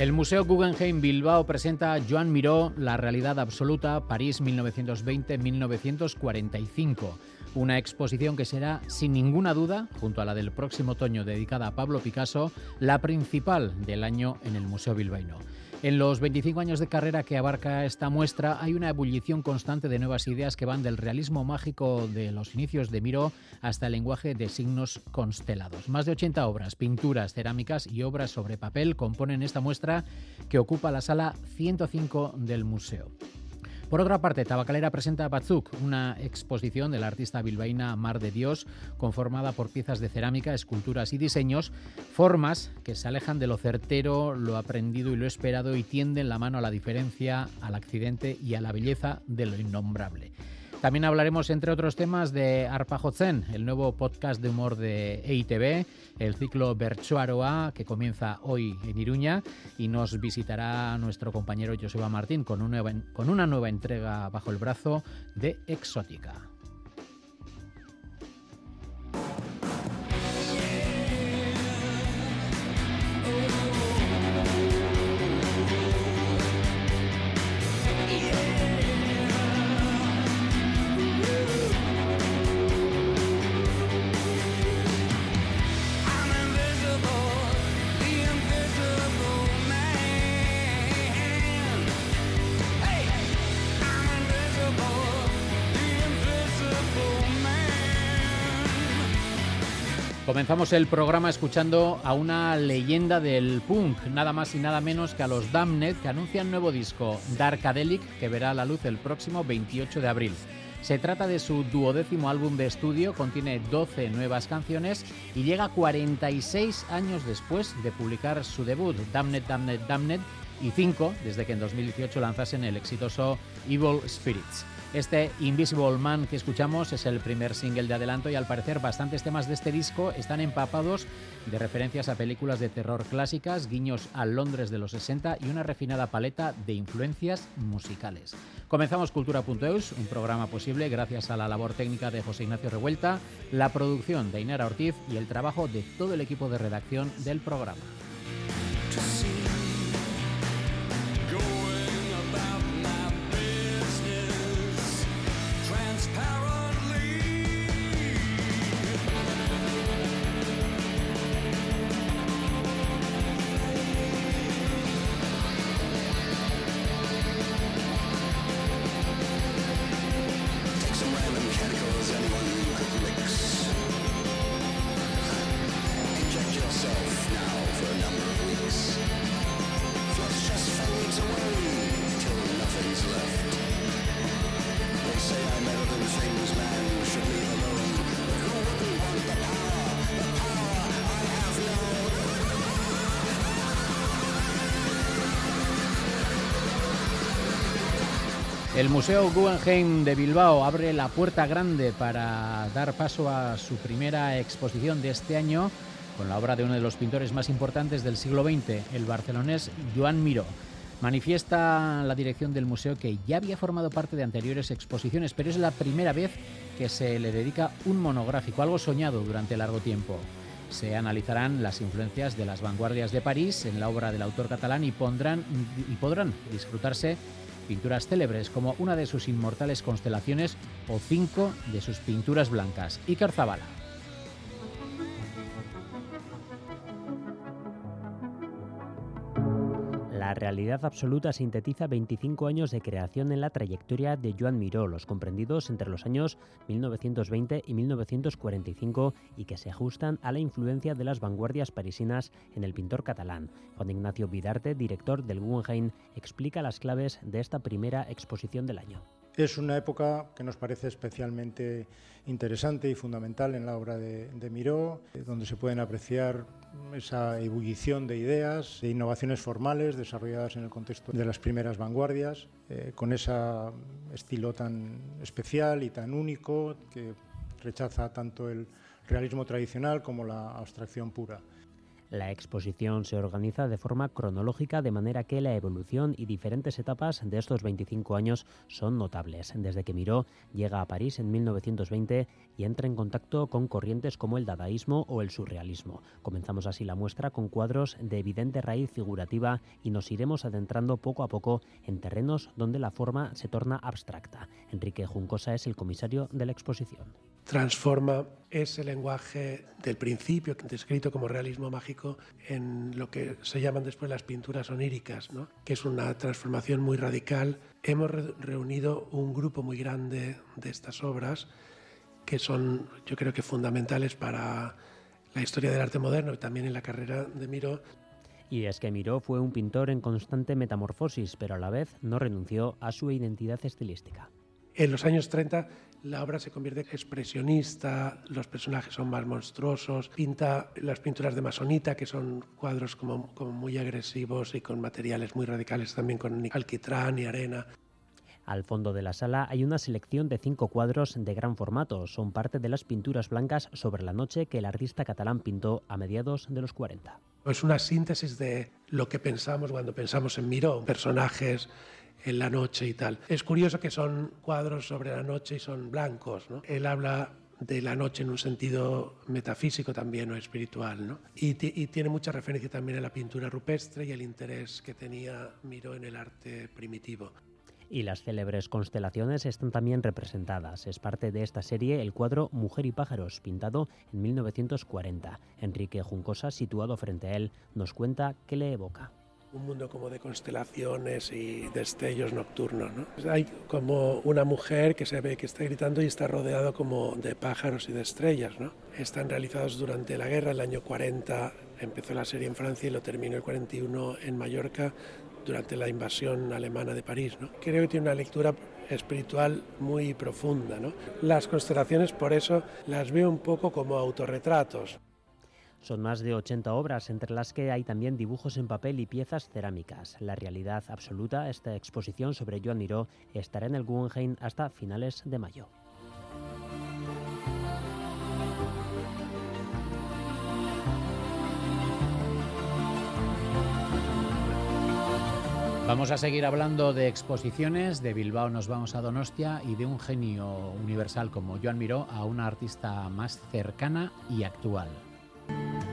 El Museo Guggenheim Bilbao presenta Joan Miró, La realidad absoluta, París 1920-1945. Una exposición que será, sin ninguna duda, junto a la del próximo otoño dedicada a Pablo Picasso, la principal del año en el Museo Bilbaíno. En los 25 años de carrera que abarca esta muestra hay una ebullición constante de nuevas ideas que van del realismo mágico de los inicios de Miró hasta el lenguaje de signos constelados. Más de 80 obras, pinturas, cerámicas y obras sobre papel componen esta muestra que ocupa la sala 105 del museo. Por otra parte, Tabacalera presenta Batzuk, una exposición de la artista bilbaína Mar de Dios, conformada por piezas de cerámica, esculturas y diseños, formas que se alejan de lo certero, lo aprendido y lo esperado y tienden la mano a la diferencia, al accidente y a la belleza de lo innombrable. También hablaremos, entre otros temas, de Arpajotzen, el nuevo podcast de humor de EITB, el ciclo Berchoaroa, que comienza hoy en Iruña, y nos visitará nuestro compañero Joseba Martín con una, con una nueva entrega bajo el brazo de Exótica. Comenzamos el programa escuchando a una leyenda del punk, nada más y nada menos que a los Damned, que anuncian nuevo disco, Darkadelic, que verá la luz el próximo 28 de abril. Se trata de su duodécimo álbum de estudio, contiene 12 nuevas canciones y llega 46 años después de publicar su debut, Damned, Damned, Damned, y 5 desde que en 2018 lanzasen el exitoso Evil Spirits. Este Invisible Man que escuchamos es el primer single de adelanto y al parecer bastantes temas de este disco están empapados de referencias a películas de terror clásicas, guiños a Londres de los 60 y una refinada paleta de influencias musicales. Comenzamos Cultura.eus, un programa posible gracias a la labor técnica de José Ignacio Revuelta, la producción de Inara Ortiz y el trabajo de todo el equipo de redacción del programa. El Museo Guggenheim de Bilbao abre la puerta grande para dar paso a su primera exposición de este año con la obra de uno de los pintores más importantes del siglo XX, el barcelonés Joan Miró. Manifiesta la dirección del museo que ya había formado parte de anteriores exposiciones, pero es la primera vez que se le dedica un monográfico, algo soñado durante largo tiempo. Se analizarán las influencias de las vanguardias de París en la obra del autor catalán y, pondrán, y podrán disfrutarse pinturas célebres como una de sus inmortales constelaciones o cinco de sus pinturas blancas. Iker Zabala. La realidad absoluta sintetiza 25 años de creación en la trayectoria de Joan Miró, los comprendidos entre los años 1920 y 1945 y que se ajustan a la influencia de las vanguardias parisinas en el pintor catalán. Juan Ignacio Vidarte, director del Guggenheim, explica las claves de esta primera exposición del año. Es una época que nos parece especialmente interesante y fundamental en la obra de, de Miró, donde se pueden apreciar esa ebullición de ideas, de innovaciones formales desarrolladas en el contexto de las primeras vanguardias, eh, con ese estilo tan especial y tan único que rechaza tanto el realismo tradicional como la abstracción pura. La exposición se organiza de forma cronológica de manera que la evolución y diferentes etapas de estos 25 años son notables, desde que Miró llega a París en 1920 y entra en contacto con corrientes como el dadaísmo o el surrealismo. Comenzamos así la muestra con cuadros de evidente raíz figurativa y nos iremos adentrando poco a poco en terrenos donde la forma se torna abstracta. Enrique Juncosa es el comisario de la exposición transforma ese lenguaje del principio, descrito como realismo mágico, en lo que se llaman después las pinturas oníricas, ¿no? que es una transformación muy radical. Hemos reunido un grupo muy grande de estas obras que son, yo creo que fundamentales para la historia del arte moderno y también en la carrera de Miró. Y es que Miró fue un pintor en constante metamorfosis, pero a la vez no renunció a su identidad estilística. En los años 30 la obra se convierte expresionista, los personajes son más monstruosos, pinta las pinturas de Masonita, que son cuadros como, muy agresivos y con materiales muy radicales, también con alquitrán y arena. Al fondo de la sala hay una selección de cinco cuadros de gran formato. Son parte de las pinturas blancas sobre la noche que el artista catalán pintó a mediados de los 40. Es una síntesis de lo que pensamos cuando pensamos en Miró, personajes en la noche y tal. Es curioso que son cuadros sobre la noche y son blancos. ¿no? Él habla de la noche en un sentido metafísico también o espiritual. ¿no? Y, y, tiene mucha referencia también a la pintura rupestre y el interés que tenía Miró en el arte primitivo. Y las célebres constelaciones están también representadas. Es parte de esta serie el cuadro Mujer y pájaros, pintado en 1940. Enrique Juncosa, situado frente a él, nos cuenta qué le evoca un mundo como de constelaciones y destellos nocturnos. ¿no? Hay como una mujer que se ve que está gritando y está rodeado como de pájaros y de estrellas. ¿no? Están realizados durante la guerra, el año 40 empezó la serie en Francia y lo terminó el 41 en Mallorca durante la invasión alemana de París. ¿no? Creo que tiene una lectura espiritual muy profunda. Las constelaciones por eso las veo un poco como autorretratos. Son más de 80 obras, entre las que hay también dibujos en papel y piezas cerámicas. La realidad absoluta, esta exposición sobre Joan Miró, estará en el Guggenheim hasta finales de mayo. Vamos a seguir hablando de exposiciones. De Bilbao nos vamos a Donostia y de un genio universal como Joan Miró a una artista más cercana y actual. Thank you.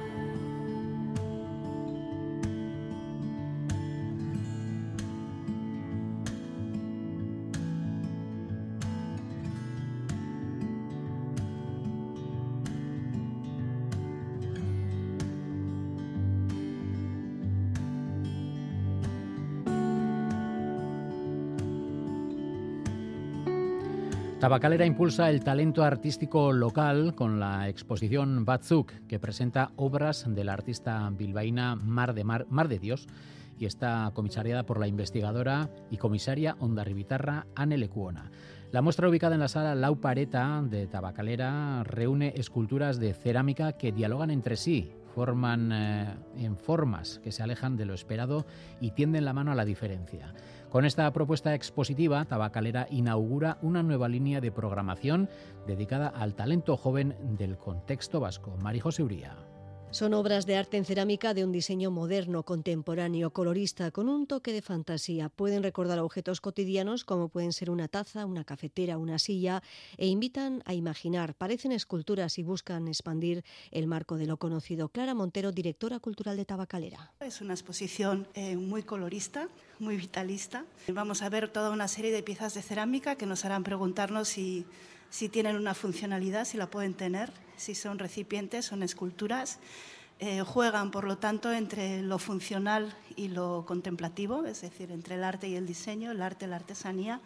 Tabacalera impulsa el talento artístico local con la exposición Batzuk, que presenta obras de la artista bilbaína Mar de, Mar, de Dios y está comisariada por la investigadora y comisaria ondarribitarra Anne Lecuona. La muestra ubicada en la sala Lau Pareta de Tabacalera reúne esculturas de cerámica que dialogan entre sí, forman eh, en formas que se alejan de lo esperado y tienden la mano a la diferencia. Con esta propuesta expositiva, Tabacalera inaugura una nueva línea de programación dedicada al talento joven del contexto vasco. Marijose Uría. Son obras de arte en cerámica de un diseño moderno, contemporáneo, colorista, con un toque de fantasía. Pueden recordar objetos cotidianos como pueden ser una taza, una cafetera, una silla, e invitan a imaginar. Parecen esculturas y buscan expandir el marco de lo conocido. Clara Montero, directora cultural de Tabacalera. Es una exposición eh, muy colorista, muy vitalista. Vamos a ver toda una serie de piezas de cerámica que nos harán preguntarnos si si tienen una funcionalidad, si la pueden tener, si son recipientes, son esculturas. Eh, juegan, por lo tanto, entre lo funcional y lo contemplativo, es decir, entre el arte y el diseño, el arte y la artesanía,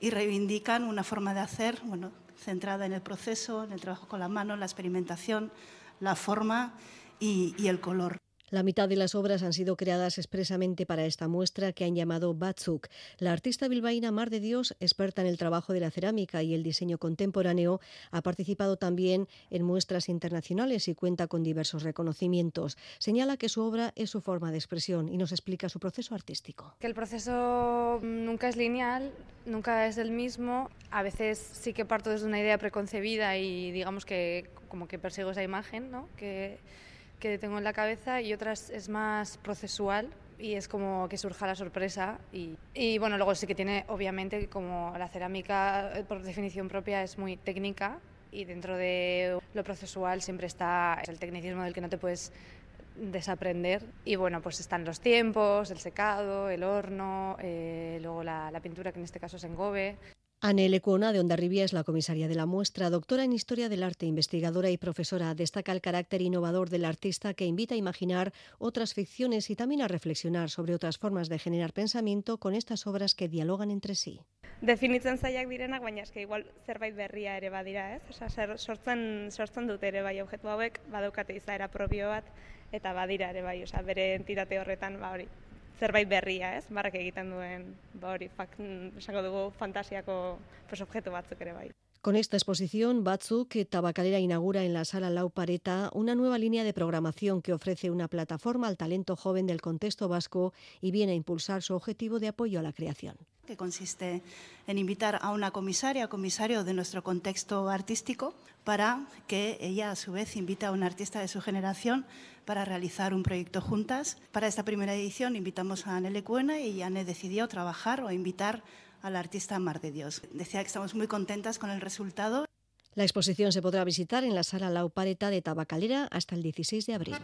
y reivindican una forma de hacer bueno, centrada en el proceso, en el trabajo con la mano, la experimentación, la forma y, y el color. La mitad de las obras han sido creadas expresamente para esta muestra que han llamado Batzuk. La artista bilbaína Mar de Dios, experta en el trabajo de la cerámica y el diseño contemporáneo, ha participado también en muestras internacionales y cuenta con diversos reconocimientos. Señala que su obra es su forma de expresión y nos explica su proceso artístico. Que el proceso nunca es lineal, nunca es el mismo. A veces sí que parto desde una idea preconcebida y digamos que como que persigo esa imagen, ¿no? Que que tengo en la cabeza y otras es más procesual y es como que surja la sorpresa y, y, bueno, luego sí que tiene obviamente como la cerámica eh, por definición propia es muy técnica y dentro de lo procesual siempre está el tecnicismo del que no te puedes desaprender y bueno pues están los tiempos, el secado, el horno, eh, luego la, pintura que en este caso es en gobe. Anne Lecuona, de Ondarribia, es la comisaria de la muestra, doctora en Historia del Arte, investigadora y profesora. Destaca el carácter innovador del artista que invita a imaginar otras ficciones y también a reflexionar sobre otras formas de generar pensamiento con estas obras que dialogan entre sí. Definitzen zaiak direnak, baina eske igual zerbait berria ere badira, ez? Osa, sortzen, sortzen dute ere bai objektu hauek, badaukate izaera propio bat, eta badira ere bai, osa, bere entitate horretan, ba hori, zerbait berria, ez? Barrak egiten duen, ba hori, fak, esango dugu fantasiako pues, objeto batzuk ere bai. Con esta exposición, Batzuk Tabacalera inaugura en la sala Lau Pareta una nueva línea de programación que ofrece una plataforma al talento joven del contexto vasco y viene a impulsar su objetivo de apoyo a la creación que consiste en invitar a una comisaria o comisario de nuestro contexto artístico para que ella a su vez invite a un artista de su generación para realizar un proyecto juntas. Para esta primera edición invitamos a Anne Cuena y Anne decidió trabajar o invitar al artista Mar de Dios. Decía que estamos muy contentas con el resultado. La exposición se podrá visitar en la sala Laupareta de Tabacalera hasta el 16 de abril.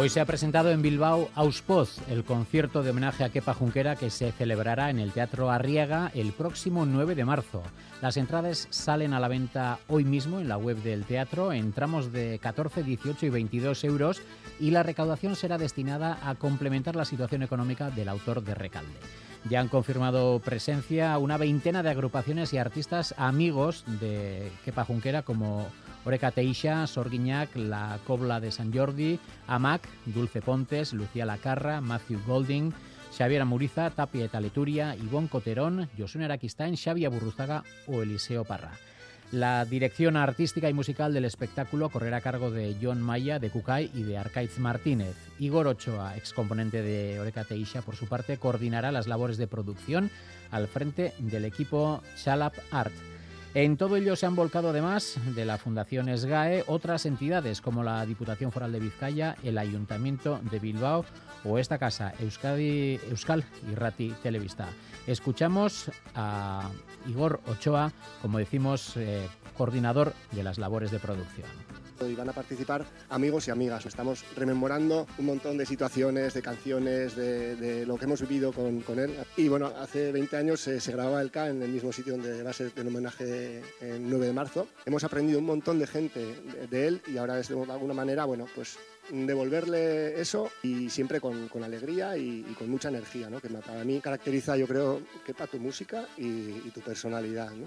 Hoy se ha presentado en Bilbao Auspoz, el concierto de homenaje a Kepa Junquera que se celebrará en el Teatro Arriaga el próximo 9 de marzo. Las entradas salen a la venta hoy mismo en la web del teatro en tramos de 14, 18 y 22 euros y la recaudación será destinada a complementar la situación económica del autor de Recalde. Ya han confirmado presencia una veintena de agrupaciones y artistas amigos de Kepa Junquera como Oreca Teixa, Sorguiñac, La Cobla de San Jordi, Amac, Dulce Pontes, Lucía Lacarra, Matthew Golding, Xavier Amuriza, Tapia eta Leturia, Ivonne Coterón, Josune Araquistain, Xavi Burruzaga o Eliseo Parra. La dirección artística y musical del espectáculo correrá a cargo de John Maya, de Cucay y de Arcaiz Martínez. Igor Ochoa, ex componente de Oreca Teixa, por su parte, coordinará las labores de producción al frente del equipo Chalap Art. En todo ello se han volcado además de la Fundación SGAE otras entidades como la Diputación Foral de Vizcaya, el Ayuntamiento de Bilbao o esta casa, Euskadi, Euskal y Rati Televista. Escuchamos a Igor Ochoa, como decimos, eh, coordinador de las labores de producción y van a participar amigos y amigas. Estamos rememorando un montón de situaciones, de canciones, de, lo que hemos vivido con, él. Y bueno, hace 20 años se, grababa el K en el mismo sitio donde va a ser el homenaje el 9 de marzo. Hemos aprendido un montón de gente de, él y ahora es de alguna manera, bueno, pues devolverle eso y siempre con, alegría y, con mucha energía, ¿no? que para mí caracteriza, yo creo, que para tu música y, tu personalidad. ¿no?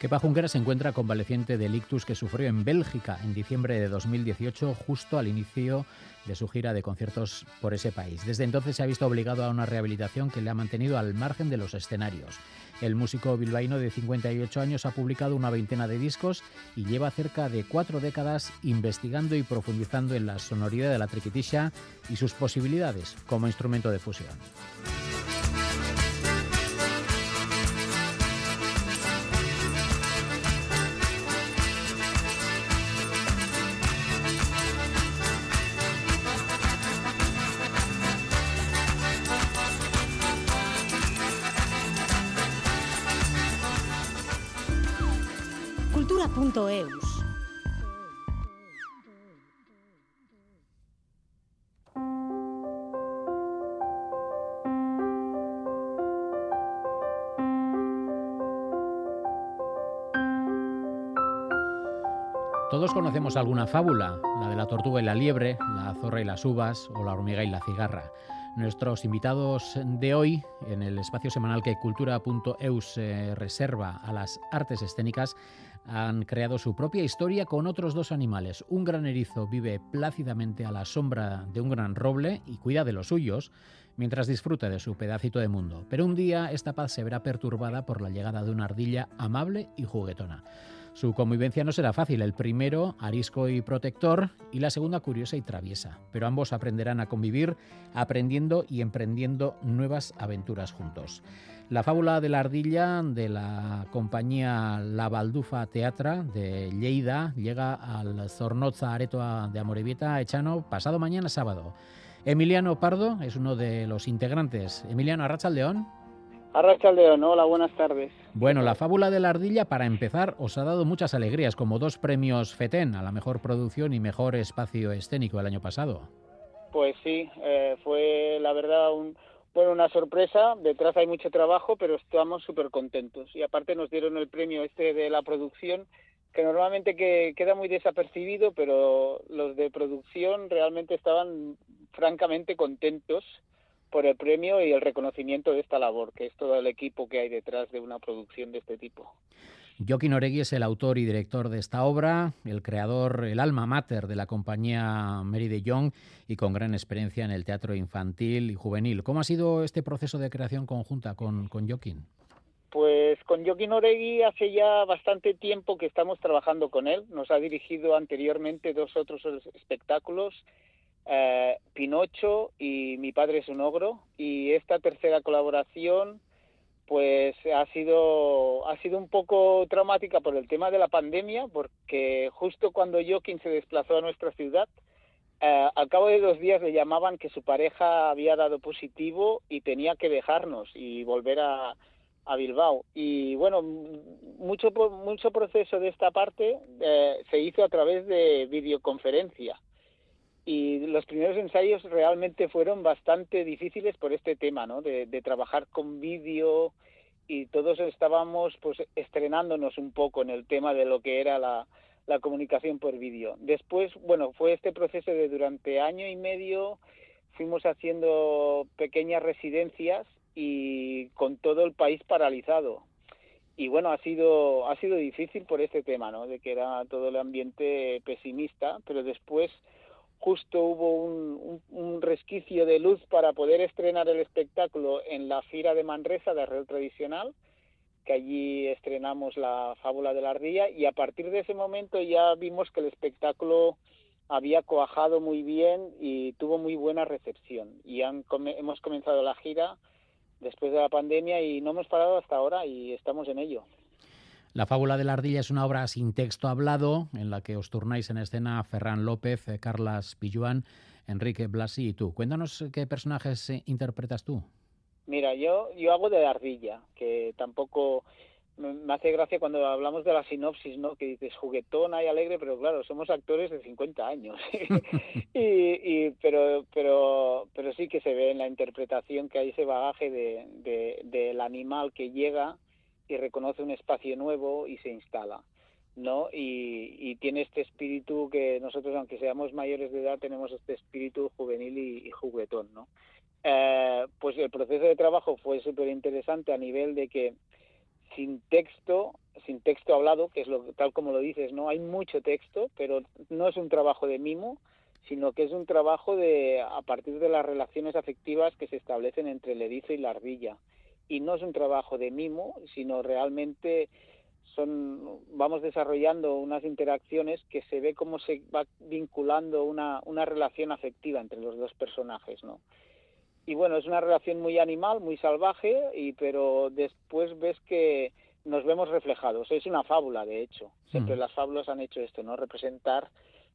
Kepa Junquera se encuentra convaleciente del ictus que sufrió en Bélgica en diciembre de 2018, justo al inicio de su gira de conciertos por ese país. Desde entonces se ha visto obligado a una rehabilitación que le ha mantenido al margen de los escenarios. El músico bilbaíno de 58 años ha publicado una veintena de discos y lleva cerca de cuatro décadas investigando y profundizando en la sonoridad de la triquitisha y sus posibilidades como instrumento de fusión. Todos conocemos alguna fábula, la de la tortuga y la liebre, la zorra y las uvas o la hormiga y la cigarra. Nuestros invitados de hoy en el espacio semanal que cultura.eus reserva a las artes escénicas han creado su propia historia con otros dos animales. Un gran erizo vive plácidamente a la sombra de un gran roble y cuida de los suyos mientras disfruta de su pedacito de mundo. Pero un día esta paz se verá perturbada por la llegada de una ardilla amable y juguetona. Su convivencia no será fácil, el primero arisco y protector y la segunda curiosa y traviesa, pero ambos aprenderán a convivir aprendiendo y emprendiendo nuevas aventuras juntos. La fábula de la ardilla de la compañía La Baldufa Teatra de Lleida llega al Zornoza Aretoa de Amorebieta Echano pasado mañana sábado. Emiliano Pardo es uno de los integrantes. Emiliano Arrachaldeón. Arrachaldeón, hola, buenas tardes. Bueno, la fábula de la ardilla, para empezar, os ha dado muchas alegrías, como dos premios FETEN a la mejor producción y mejor espacio escénico el año pasado. Pues sí, eh, fue la verdad un, bueno, una sorpresa, detrás hay mucho trabajo, pero estamos súper contentos. Y aparte nos dieron el premio este de la producción, que normalmente que queda muy desapercibido, pero los de producción realmente estaban francamente contentos por el premio y el reconocimiento de esta labor, que es todo el equipo que hay detrás de una producción de este tipo. Joaquín Oregui es el autor y director de esta obra, el creador, el alma mater de la compañía Mary de Young y con gran experiencia en el teatro infantil y juvenil. ¿Cómo ha sido este proceso de creación conjunta con, con Joaquín? Pues con Joaquín Oregui hace ya bastante tiempo que estamos trabajando con él. Nos ha dirigido anteriormente dos otros espectáculos eh, Pinocho y Mi padre es un ogro. Y esta tercera colaboración pues ha sido ha sido un poco traumática por el tema de la pandemia porque justo cuando Joaquín se desplazó a nuestra ciudad eh, al cabo de dos días le llamaban que su pareja había dado positivo y tenía que dejarnos y volver a, Bilbao y bueno mucho mucho proceso de esta parte eh, se hizo a través de videoconferencia y los primeros ensayos realmente fueron bastante difíciles por este tema, ¿no? De, trabajar con vídeo y todos estábamos pues estrenándonos un poco en el tema de lo que era la, la comunicación por vídeo. Después, bueno, fue este proceso de durante año y medio fuimos haciendo pequeñas residencias y con todo el país paralizado. Y bueno, ha sido ha sido difícil por este tema, ¿no? De que era todo el ambiente pesimista, pero después justo hubo un, resquicio de luz para poder estrenar el espectáculo en la Fira de Manresa de Arreo Tradicional, que allí estrenamos la Fábula de la Ardilla y a partir de ese momento ya vimos que el espectáculo había coajado muy bien y tuvo muy buena recepción. Y hemos comenzado la gira después de la pandemia y no hemos parado hasta ahora y estamos en ello. La fábula de la ardilla es una obra sin texto hablado en la que os turnáis en escena Ferran López, eh, Carlas Pilluán, Enrique Blasi y tú. Cuéntanos qué personajes eh, interpretas tú. Mira, yo, yo hago de ardilla, que tampoco me hace gracia cuando hablamos de la sinopsis, ¿no? Que dices juguetona y alegre, pero claro, somos actores de 50 años. y, pero, pero, pero sí que se ve en la interpretación que hay ese bagaje de, del animal que llega y reconoce un espacio nuevo y se instala. ¿no? Y, tiene este espíritu que nosotros, aunque seamos mayores de edad, tenemos este espíritu juvenil y, juguetón, ¿no? Eh, pues el proceso de trabajo fue súper interesante a nivel de que sin texto, sin texto hablado, que es lo, tal como lo dices, no hay mucho texto, pero no es un trabajo de mimo, sino que es un trabajo de a partir de las relaciones afectivas que se establecen entre el erizo y la ardilla y no es un trabajo de mimo, sino realmente son vamos desarrollando unas interacciones que se ve cómo se va vinculando una, una relación afectiva entre los dos personajes, ¿no? Y bueno, es una relación muy animal, muy salvaje, y pero después ves que nos vemos reflejados. Es una fábula, de hecho. Siempre las fábulas han hecho esto, ¿no? Representar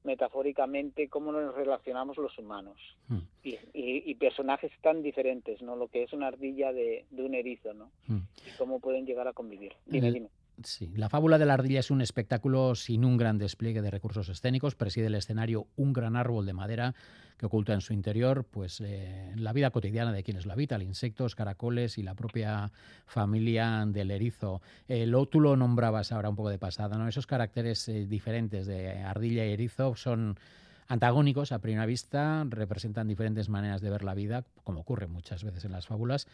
metafóricamente cómo nos relacionamos los humanos hmm. y, y, personajes tan diferentes, ¿no? Lo que es una ardilla de, de un erizo, ¿no? Hmm. Y cómo pueden llegar a convivir. Dime, dime. Sí, la fábula de la ardilla es un espectáculo sin un gran despliegue de recursos escénicos. Preside el escenario un gran árbol de madera que oculta en su interior pues, eh, la vida cotidiana de quienes lo habitan, insectos, caracoles y la propia familia del erizo. Eh, lo, tú lo nombrabas ahora un poco de pasada, ¿no? Esos caracteres eh, diferentes de ardilla y erizo son antagónicos a primera vista, representan diferentes maneras de ver la vida, como ocurre muchas veces en las fábulas,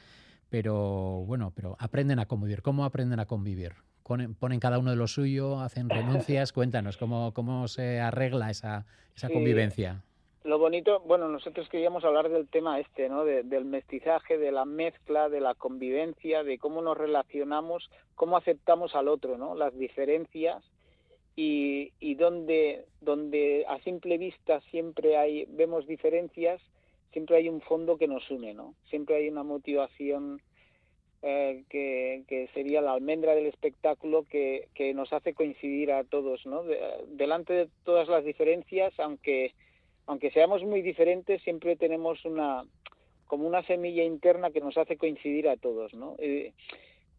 pero bueno, pero aprenden a convivir. ¿Cómo aprenden a convivir? Ponen, cada uno de lo suyo, hacen renuncias. Cuéntanos cómo, cómo se arregla esa, esa convivencia. Lo bonito, bueno, nosotros queríamos hablar del tema este, ¿no? del mestizaje, de la mezcla, de la convivencia, de cómo nos relacionamos, cómo aceptamos al otro, ¿no? Las diferencias y, y donde, donde a simple vista siempre hay, vemos diferencias, siempre hay un fondo que nos une, ¿no? Siempre hay una motivación eh, que, sería la almendra del espectáculo que, que nos hace coincidir a todos, ¿no? delante de todas las diferencias, aunque aunque seamos muy diferentes, siempre tenemos una como una semilla interna que nos hace coincidir a todos, ¿no?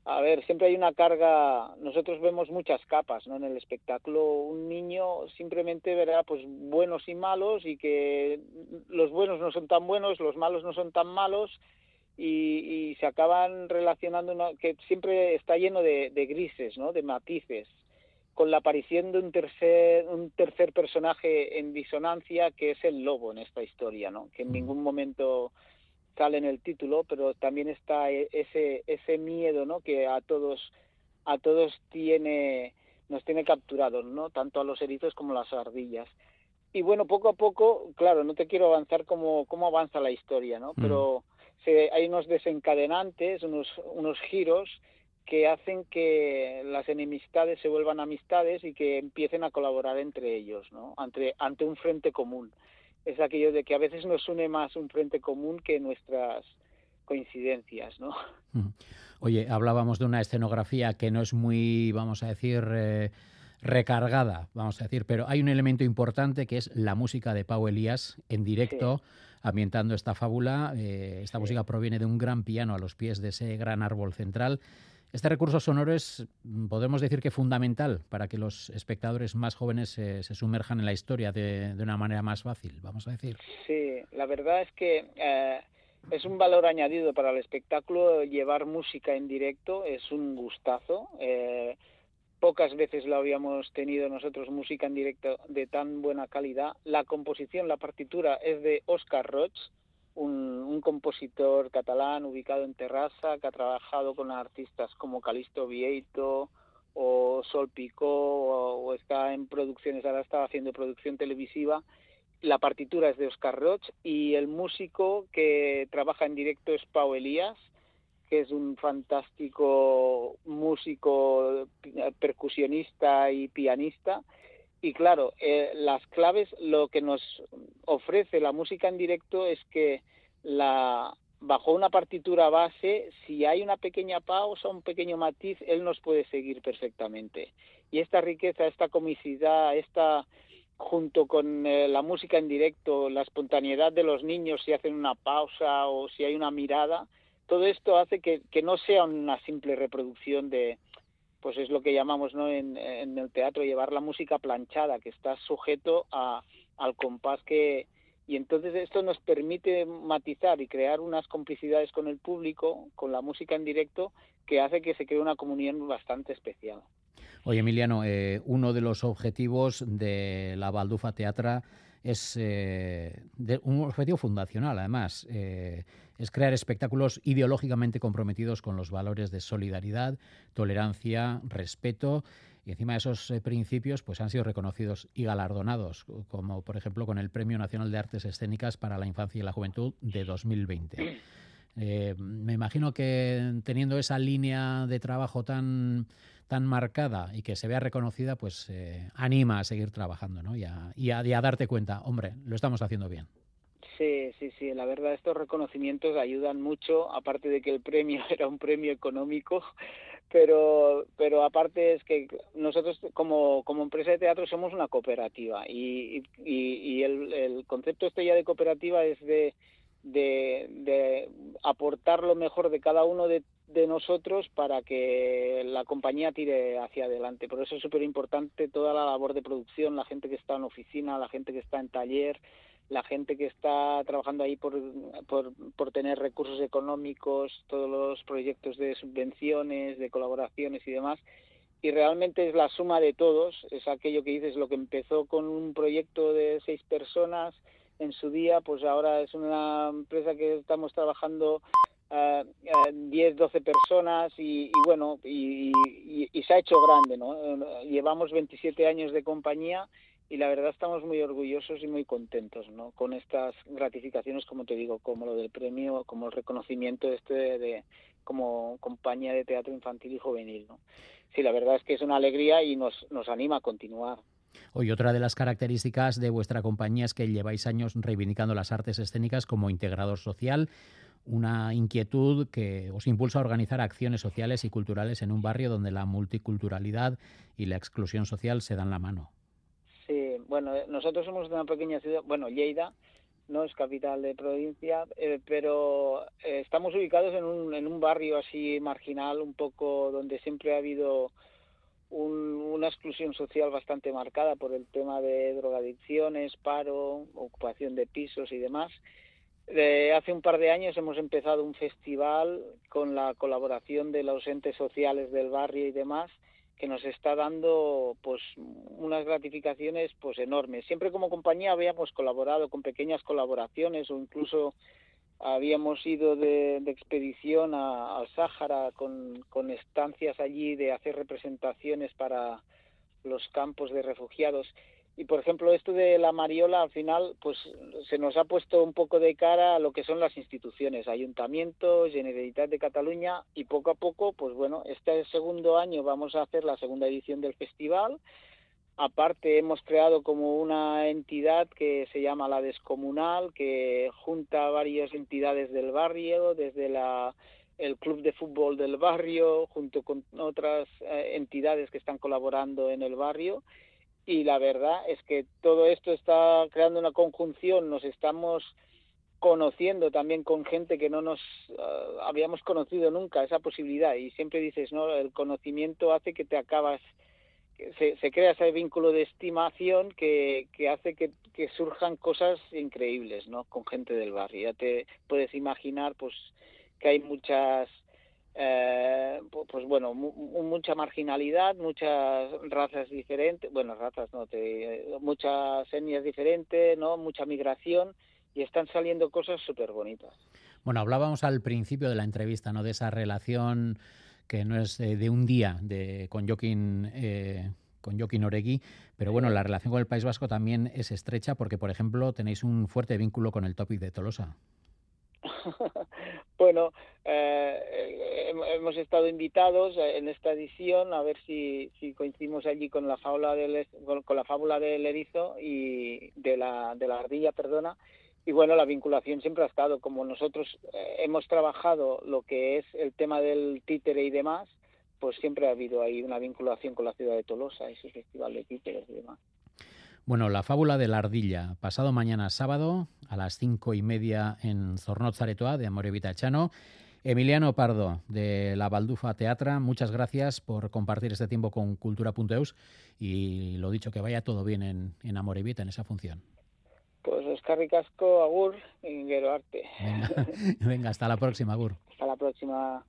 a ver, siempre hay una carga, nosotros vemos muchas capas, ¿no? En el espectáculo un niño simplemente verá pues buenos y malos y que los buenos no son tan buenos, los malos no son tan malos y, se acaban relacionando, que siempre está lleno de, de grises, ¿no? De matices con la aparición de un tercer, un tercer personaje en disonancia que es el lobo en esta historia, ¿no? que en ningún momento sale en el título, pero también está e, ese, ese miedo ¿no? que a todos, a todos tiene, nos tiene capturados, ¿no? tanto a los erizos como a las ardillas. Y bueno, poco a poco, claro, no te quiero avanzar cómo, cómo avanza la historia, ¿no? pero se, hay unos desencadenantes, unos, unos giros que hacen que las enemistades se vuelvan amistades y que empiecen a colaborar entre ellos, ¿no? Ante, ante un frente común. Es aquello de que a veces nos une más un frente común que nuestras coincidencias, ¿no? Oye, hablábamos de una escenografía que no es muy, vamos a decir, eh, recargada, vamos a decir, pero hay un elemento importante que es la música de Pau Elías en directo. Ambientando esta fábula. Eh, esta música proviene de un gran piano a los pies de ese gran árbol central. Este recurso sonoro es, podemos decir que fundamental para que los espectadores más jóvenes se, sumerjan en la historia de, una manera más fácil, vamos a decir. Sí, la verdad es que eh, es un valor añadido para el espectáculo llevar música en directo, es un gustazo. Eh, pocas veces lo habíamos tenido nosotros música en directo de tan buena calidad. La composición, la partitura es de Oscar Roch, un, compositor catalán ubicado en Terrassa que ha trabajado con artistas como Calisto Vieito o Sol Picó o, está en producciones, ahora está haciendo producción televisiva. La partitura es de Oscar Roch y el músico que trabaja en directo es Pau Elías, que es un fantástico músico, percusionista y pianista y claro, eh, las claves, lo que nos ofrece la música en directo es que bajo una partitura base, si hay una pequeña pausa, un pequeño matiz, él nos puede seguir perfectamente. Y esta riqueza, esta comicidad, esta junto con eh, la música en directo, la espontaneidad de los niños si hacen una pausa o si hay una mirada, todo esto hace que no sea una simple reproducción de, pues es lo que llamamos ¿no? en, el teatro llevar la música planchada, que está sujeto a, al compás que... Y entonces esto nos permite matizar y crear unas complicidades con el público, con la música en directo, que hace que se cree una comunión bastante especial. Oye, Emiliano, eh, uno de los objetivos de la Baldufa Teatra es eh, un objetivo fundacional, además. Eh, es crear espectáculos ideológicamente comprometidos con los valores de solidaridad, tolerancia, respeto. Y encima de esos eh, principios pues han sido reconocidos y galardonados, como por ejemplo con el Premio Nacional de Artes Escénicas para la Infancia y la Juventud de 2020. me imagino que teniendo esa línea de trabajo tan tan marcada y que se vea reconocida, pues eh, anima a seguir trabajando ¿no? y, a, y, a, darte cuenta, hombre, lo estamos haciendo bien. Sí, sí, sí, la verdad estos reconocimientos ayudan mucho, aparte de que el premio era un premio económico, pero pero aparte es que nosotros como, como empresa de teatro somos una cooperativa y, y, y el, el, concepto este ya de cooperativa es de, de, de aportar lo mejor de cada uno de, de nosotros para que la compañía tire hacia adelante. Por eso es súper importante toda la labor de producción, la gente que está en oficina, la gente que está en taller, la gente que está trabajando ahí por, por, por tener recursos económicos, todos los proyectos de subvenciones, de colaboraciones y demás. y realmente es la suma de todos, es aquello que dices, lo que empezó con un proyecto de seis personas en su día, pues ahora es una empresa que estamos trabajando uh, 10, 12 personas y, bueno, y, se ha hecho grande, ¿no? Llevamos 27 años de compañía y la verdad estamos muy orgullosos y muy contentos ¿no? con estas gratificaciones, como te digo, como lo del premio, como el reconocimiento este de, como compañía de teatro infantil y juvenil. ¿no? Sí, la verdad es que es una alegría y nos, nos anima a continuar. Hoy otra de las características de vuestra compañía es que lleváis años reivindicando las artes escénicas como integrador social, una inquietud que os impulsa a organizar acciones sociales y culturales en un barrio donde la multiculturalidad y la exclusión social se dan la mano. Sí, bueno, eh, nosotros somos de una pequeña ciudad, bueno, Lleida, no es capital de provincia, eh, pero eh, estamos ubicados en un, en un barrio así marginal, un poco donde siempre ha habido una exclusión social bastante marcada por el tema de drogadicciones, paro, ocupación de pisos y demás. hace un par de años hemos empezado un festival con la colaboración de los entes sociales del barrio y demás, que nos está dando pues unas gratificaciones pues enormes. Siempre como compañía habíamos colaborado con pequeñas colaboraciones o incluso habíamos ido de, expedición al Sáhara con, con estancias allí de hacer representaciones para los campos de refugiados. Y por ejemplo esto de la mariola al final pues se nos ha puesto un poco de cara a lo que son las instituciones ayuntamientos generalitat de Cataluña y poco a poco pues bueno este segundo año vamos a hacer la segunda edición del festival aparte hemos creado como una entidad que se llama la descomunal que junta varias entidades del barrio desde la el club de fútbol del barrio junto con otras eh, entidades que están colaborando en el barrio. Y la verdad es que todo esto está creando una conjunción, nos estamos conociendo también con gente que no nos uh, habíamos conocido nunca esa posibilidad. Y siempre dices no el conocimiento hace que te acabas se, se crea ese vínculo de estimación que, que hace que, surjan cosas increíbles no con gente del barrio ya te puedes imaginar pues que hay muchas eh, pues bueno, mucha marginalidad, muchas razas diferentes, bueno, razas no, te, muchas etnias diferentes, ¿no? Mucha migración y están saliendo cosas súper bonitas. Bueno, hablábamos al principio de la entrevista, ¿no? De esa relación que no es eh, de un día de, con Joaquín... Eh, con Joaquín Oregui, pero bueno, la relación con el País Vasco también es estrecha porque, por ejemplo, tenéis un fuerte vínculo con el Topic de Tolosa. bueno, eh, hemos estado invitados en esta edición a ver si, si coincidimos allí con la fábula del con la fábula del erizo y de la de la ardilla, perdona. Y bueno, la vinculación siempre ha estado como nosotros eh, hemos trabajado lo que es el tema del títere y demás, pues siempre ha habido ahí una vinculación con la ciudad de Tolosa y su festival de títeres y demás. Bueno, la fábula de la ardilla, pasado mañana sábado a las cinco y media en Zornotz-Aretoa de Amorevita Chano. Emiliano Pardo de la Baldufa Teatra, muchas gracias por compartir este tiempo con Cultura.eus y lo dicho, que vaya todo bien en, en Amorevita, en esa función. Oscar Ricasco, Agur, y Arte. Venga, venga, hasta la próxima, Agur. Hasta la próxima.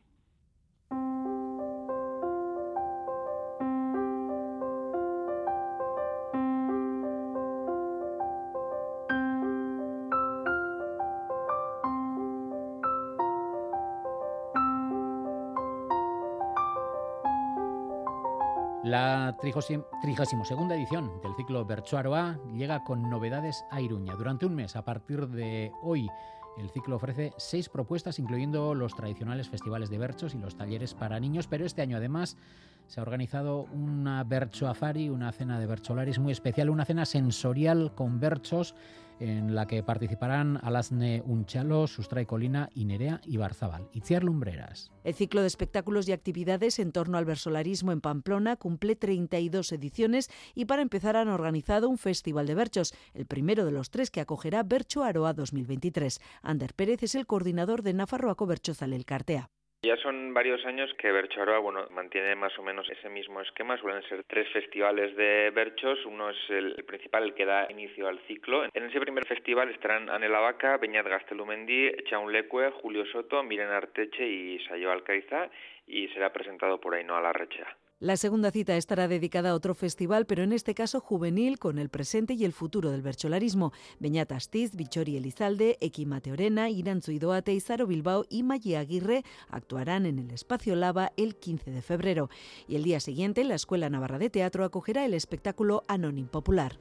La 32 edición del ciclo Berchoaroa llega con novedades a Iruña. Durante un mes, a partir de hoy, el ciclo ofrece seis propuestas, incluyendo los tradicionales festivales de berchos y los talleres para niños, pero este año además se ha organizado una berchoafari, una cena de bercholaris muy especial, una cena sensorial con berchos en la que participarán Alasne Unchalo, Sustray Colina y Nerea Ibarzabal. Itziar Lumbreras. El ciclo de espectáculos y actividades en torno al versolarismo en Pamplona cumple 32 ediciones y para empezar han organizado un festival de berchos, el primero de los tres que acogerá Bercho Aroa 2023. Ander Pérez es el coordinador de Nafarroaco Berchozal el Cartea. Ya son varios años que Berchoaroa bueno, mantiene más o menos ese mismo esquema. Suelen ser tres festivales de berchos. Uno es el principal, el que da inicio al ciclo. En ese primer festival estarán Anela Vaca, Beñat Gastelumendi, Chaun Lecue, Julio Soto, Miren Arteche y Sayo Alcaiza y será presentado por Ainhoa Larrecha. La segunda cita estará dedicada a otro festival, pero en este caso juvenil, con el presente y el futuro del bercholarismo. Beñat Astiz, Bichori Elizalde, Eki Mateorena, Irantzu Idoate, Izaro Bilbao y Maggi Aguirre actuarán en el Espacio Lava el 15 de febrero. Y el día siguiente, la Escuela Navarra de Teatro acogerá el espectáculo Anonim Popular.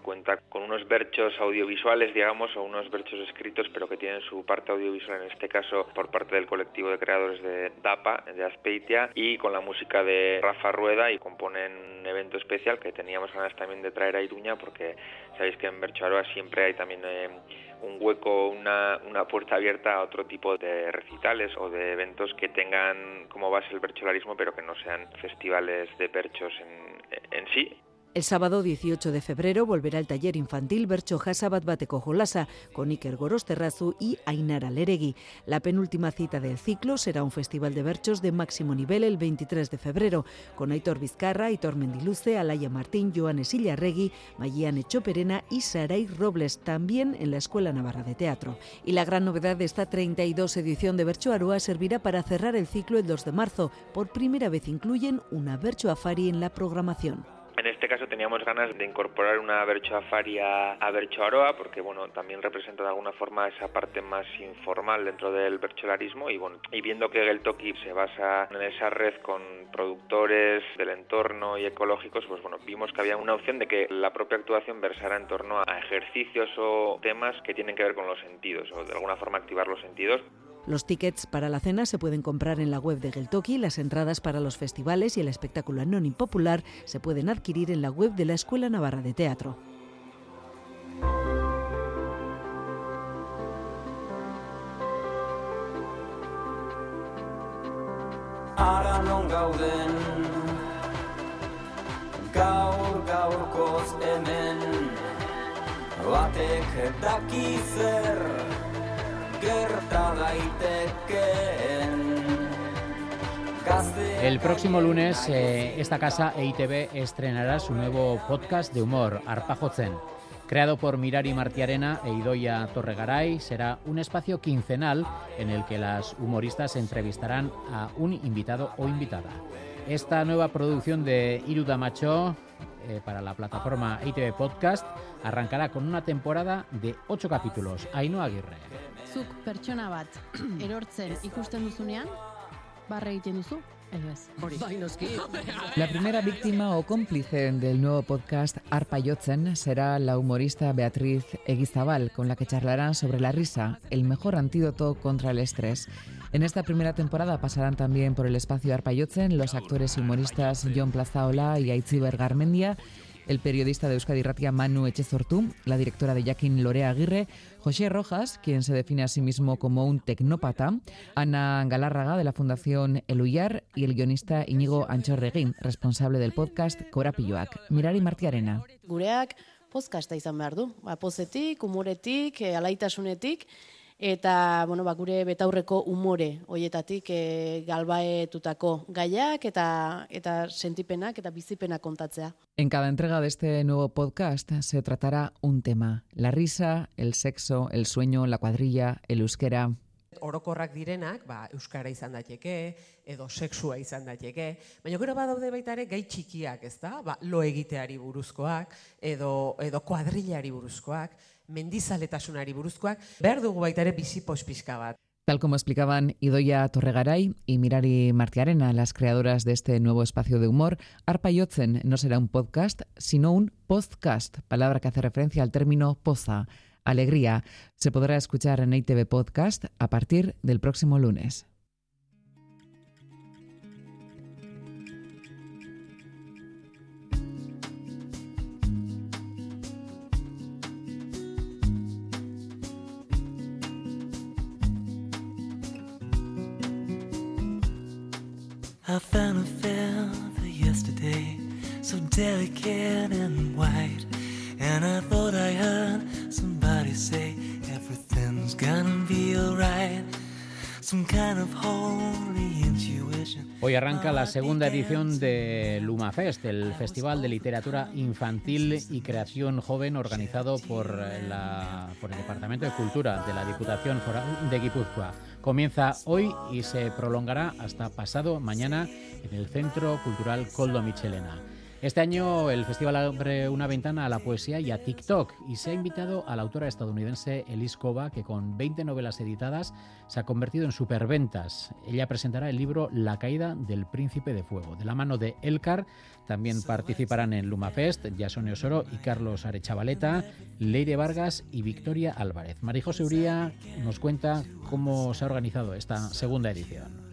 Cuenta con unos berchos audiovisuales, digamos, o unos berchos escritos, pero que tienen su parte audiovisual, en este caso por parte del colectivo de creadores de DAPA, de Aspeitia, y con la música de Rafa Rueda, y componen un evento especial que teníamos ganas también de traer a Iruña, porque sabéis que en Bercho Aroa siempre hay también... Eh, un hueco, una, una puerta abierta a otro tipo de recitales o de eventos que tengan como base el bercholarismo, pero que no sean festivales de perchos en, en sí, el sábado 18 de febrero volverá el taller infantil Bercho Hasabat Bateko Jolasa con Iker Gorosterrazu y Ainara Leregui. La penúltima cita del ciclo será un festival de berchos de máximo nivel el 23 de febrero, con Aitor Vizcarra, Aitor Mendiluce, Alaya Martín, Joanes Illarregui, Mayiane Choperena y Saray Robles, también en la Escuela Navarra de Teatro. Y la gran novedad de esta 32 edición de Bercho Aroa servirá para cerrar el ciclo el 2 de marzo. Por primera vez incluyen una Bercho Afari en la programación. En este caso teníamos ganas de incorporar una Bercho Afaria a Bercho Aroa, porque bueno, también representa de alguna forma esa parte más informal dentro del bercholarismo y bueno, y viendo que el se basa en esa red con productores del entorno y ecológicos, pues bueno, vimos que había una opción de que la propia actuación versara en torno a ejercicios o temas que tienen que ver con los sentidos o de alguna forma activar los sentidos. Los tickets para la cena se pueden comprar en la web de Geltoki, las entradas para los festivales y el espectáculo Anonim Popular se pueden adquirir en la web de la Escuela Navarra de Teatro. El próximo lunes eh, esta casa EITB estrenará su nuevo podcast de humor, Arpajotzen. Creado por Mirari Martiarena e Idoia Torregaray, será un espacio quincenal en el que las humoristas entrevistarán a un invitado o invitada. Esta nueva producción de Iruda Macho eh, para la plataforma ITV Podcast arrancará con una temporada de ocho capítulos. Ainhoa Aguirre. Zuk pertsona bat erortzen ikusten duzunean, barre egiten duzu, La primera víctima o cómplice del nuevo podcast Arpa Yotzen será la humorista Beatriz Eguizabal, con la que charlarán sobre la risa, el mejor antídoto contra el estrés. En esta primera temporada pasarán también por el espacio Arpa Yotzen los actores y humoristas John Plazaola y Aitziber Garmendia, el periodista de Euskadi Ratia Manu Echezortú, la directora de Jaquín Lorea Aguirre, José Rojas, quien se define a sí mismo como un tecnópata, Ana Galárraga de la Fundación Eluyar y el guionista Íñigo Anchorregui, responsable del podcast Corapilloac. Mirari Martiarena. Gureak izan behar du. Eh, alaitasunetik, eta bueno, ba, gure betaurreko umore hoietatik e, galbaetutako gaiak eta eta sentipenak eta bizipenak kontatzea. En cada entrega de este nuevo podcast se tratará un tema, la risa, el sexo, el sueño, la cuadrilla, el euskera. Orokorrak direnak, ba, euskara izan daiteke, edo sexua izan daiteke, baina gero badaude baita ere gai txikiak, ezta? Ba, lo egiteari buruzkoak edo edo kuadrillari buruzkoak Tal como explicaban Idoia Torregaray y Mirari Martiarena, las creadoras de este nuevo espacio de humor, Arpa Yotzen no será un podcast, sino un podcast, palabra que hace referencia al término poza, alegría. Se podrá escuchar en ITV Podcast a partir del próximo lunes. I found a feather yesterday, so delicate and white. And I thought I heard somebody say, Everything's gonna be alright. Hoy arranca la segunda edición de Lumafest, el Festival de Literatura Infantil y Creación Joven organizado por, la, por el Departamento de Cultura de la Diputación Foral de Guipúzcoa. Comienza hoy y se prolongará hasta pasado mañana en el Centro Cultural Coldo Michelena. Este año el festival abre una ventana a la poesía y a TikTok y se ha invitado a la autora estadounidense Elise Kova, que con 20 novelas editadas se ha convertido en superventas. Ella presentará el libro La caída del príncipe de fuego. De la mano de Elcar también participarán en Lumafest Jason Osoro y Carlos Arechavaleta, Leire Vargas y Victoria Álvarez. Marijose Uría nos cuenta cómo se ha organizado esta segunda edición.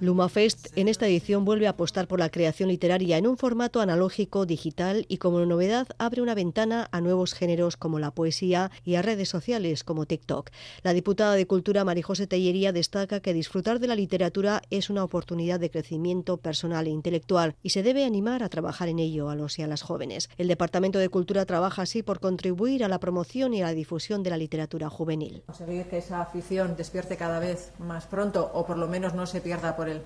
LumaFest en esta edición vuelve a apostar por la creación literaria en un formato analógico, digital y como novedad abre una ventana a nuevos géneros como la poesía y a redes sociales como TikTok. La diputada de Cultura Marijose Tellería destaca que disfrutar de la literatura es una oportunidad de crecimiento personal e intelectual y se debe animar a trabajar en ello a los y a las jóvenes. El Departamento de Cultura trabaja así por contribuir a la promoción y a la difusión de la literatura juvenil. Conseguir que esa afición despierte cada vez más pronto o por lo menos no se pierda por el,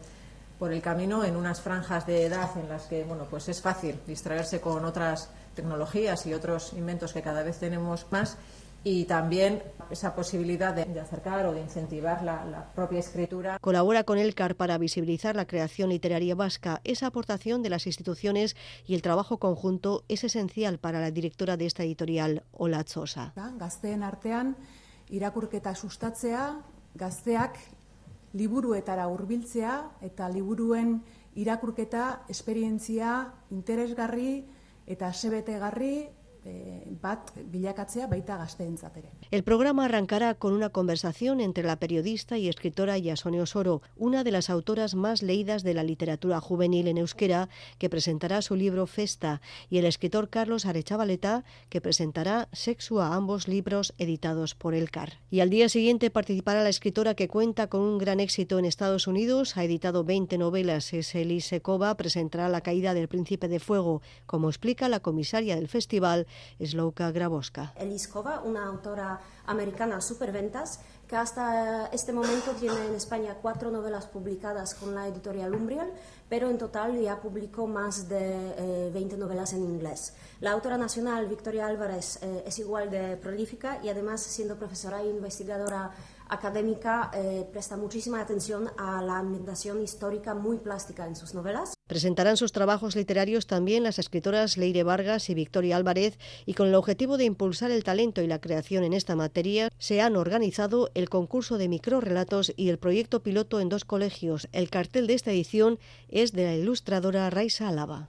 por el camino en unas franjas de edad en las que bueno, pues es fácil distraerse con otras tecnologías y otros inventos que cada vez tenemos más y también esa posibilidad de, acercar o de incentivar la, la, propia escritura. Colabora con el CAR para visibilizar la creación literaria vasca. Esa aportación de las instituciones y el trabajo conjunto es esencial para la directora de esta editorial, Ola Sosa. Gazteen artean irakurketa sustatzea, gazteak liburuetara hurbiltzea eta liburuen irakurketa esperientzia interesgarri eta asebetegarri eh, ere. El programa arrancará con una conversación entre la periodista y escritora Yasone Osoro, una de las autoras más leídas de la literatura juvenil en euskera, que presentará su libro Festa, y el escritor Carlos Arechavaleta, que presentará Sexo a ambos libros editados por el CAR. Y al día siguiente participará la escritora que cuenta con un gran éxito en Estados Unidos, ha editado 20 novelas, es Elise Kova, presentará La caída del príncipe de fuego, como explica la comisaria del festival, Slowka Grabowska. Elise Kova, una autora americana superventas, que hasta este momento tiene en España cuatro novelas publicadas con la editorial Umbriel, pero en total ya publicó más de eh, 20 novelas en inglés. La autora nacional, Victoria Álvarez, eh, es igual de prolífica y además, siendo profesora e investigadora académica, eh, presta muchísima atención a la ambientación histórica muy plástica en sus novelas. Presentarán sus trabajos literarios también las escritoras Leire Vargas y Victoria Álvarez y con el objetivo de impulsar el talento y la creación en esta materia se han organizado el concurso de microrelatos y el proyecto piloto en dos colegios. El cartel de esta edición es de la ilustradora Raisa Alaba.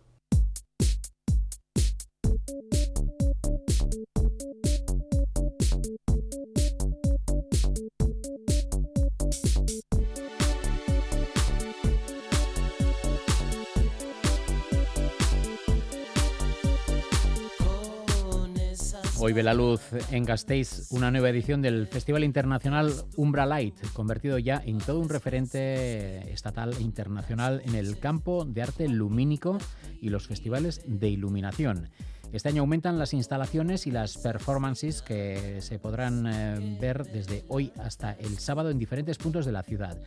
Hoy ve la luz en Gasteiz una nueva edición del Festival Internacional Umbra Light, convertido ya en todo un referente estatal e internacional en el campo de arte lumínico y los festivales de iluminación. Este año aumentan las instalaciones y las performances que se podrán eh, ver desde hoy hasta el sábado en diferentes puntos de la ciudad.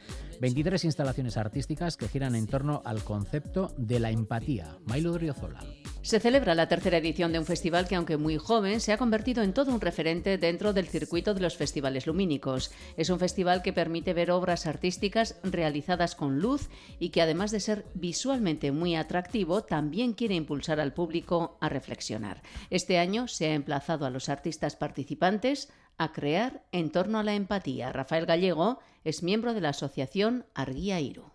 23 instalaciones artísticas que giran en torno al concepto de la empatía. Mailo Driozola. Se celebra la tercera edición de un festival que, aunque muy joven, se ha convertido en todo un referente dentro del circuito de los festivales lumínicos. Es un festival que permite ver obras artísticas realizadas con luz y que, además de ser visualmente muy atractivo, también quiere impulsar al público a reflexionar. Este año se ha emplazado a los artistas participantes a crear en torno a la empatía. Rafael Gallego es miembro de la asociación Arguía Iru.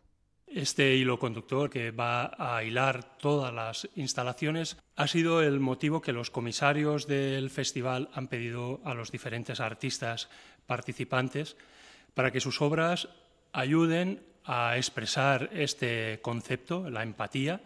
Este hilo conductor que va a hilar todas las instalaciones ha sido el motivo que los comisarios del festival han pedido a los diferentes artistas participantes para que sus obras ayuden a expresar este concepto, la empatía,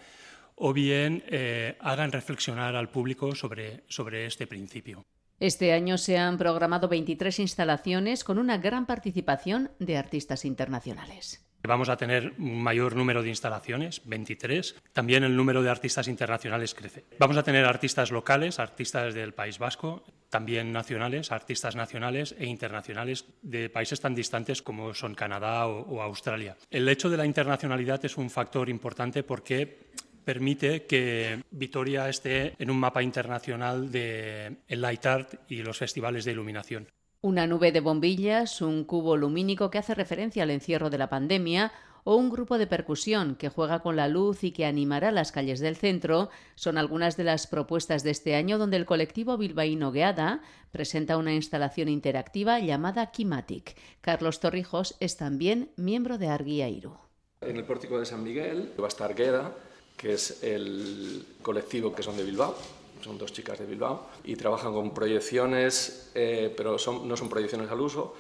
o bien eh, hagan reflexionar al público sobre, sobre este principio. Este año se han programado 23 instalaciones con una gran participación de artistas internacionales. Vamos a tener un mayor número de instalaciones, 23. También el número de artistas internacionales crece. Vamos a tener artistas locales, artistas del País Vasco, también nacionales, artistas nacionales e internacionales de países tan distantes como son Canadá o, Australia. El hecho de la internacionalidad es un factor importante porque permite que Vitoria esté en un mapa internacional de el light art y los festivales de iluminación. Una nube de bombillas, un cubo lumínico que hace referencia al encierro de la pandemia o un grupo de percusión que juega con la luz y que animará las calles del centro son algunas de las propuestas de este año donde el colectivo bilbaíno Geada presenta una instalación interactiva llamada Kimatic. Carlos Torrijos es también miembro de Arguiairu. En el pórtico de San Miguel va a estar Gueda, que es el colectivo que son de Bilbao, son dos chicas de Bilbao, y trabajan con proyecciones, eh, pero no son proyecciones al uso,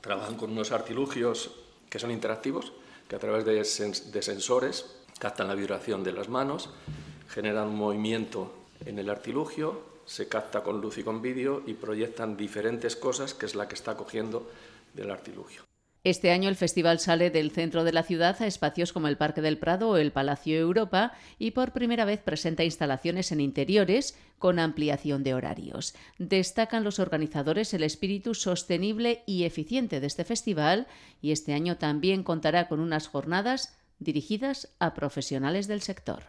trabajan con unos artilugios que son interactivos, que a través de, sensores captan la vibración de las manos, generan un movimiento en el artilugio, se capta con luz y con vídeo y proyectan diferentes cosas que es la que está cogiendo del artilugio. Este año el festival sale del centro de la ciudad a espacios como el Parque del Prado o el Palacio Europa y por primera vez presenta instalaciones en interiores con ampliación de horarios. Destacan los organizadores el espíritu sostenible y eficiente de este festival y este año también contará con unas jornadas dirigidas a profesionales del sector.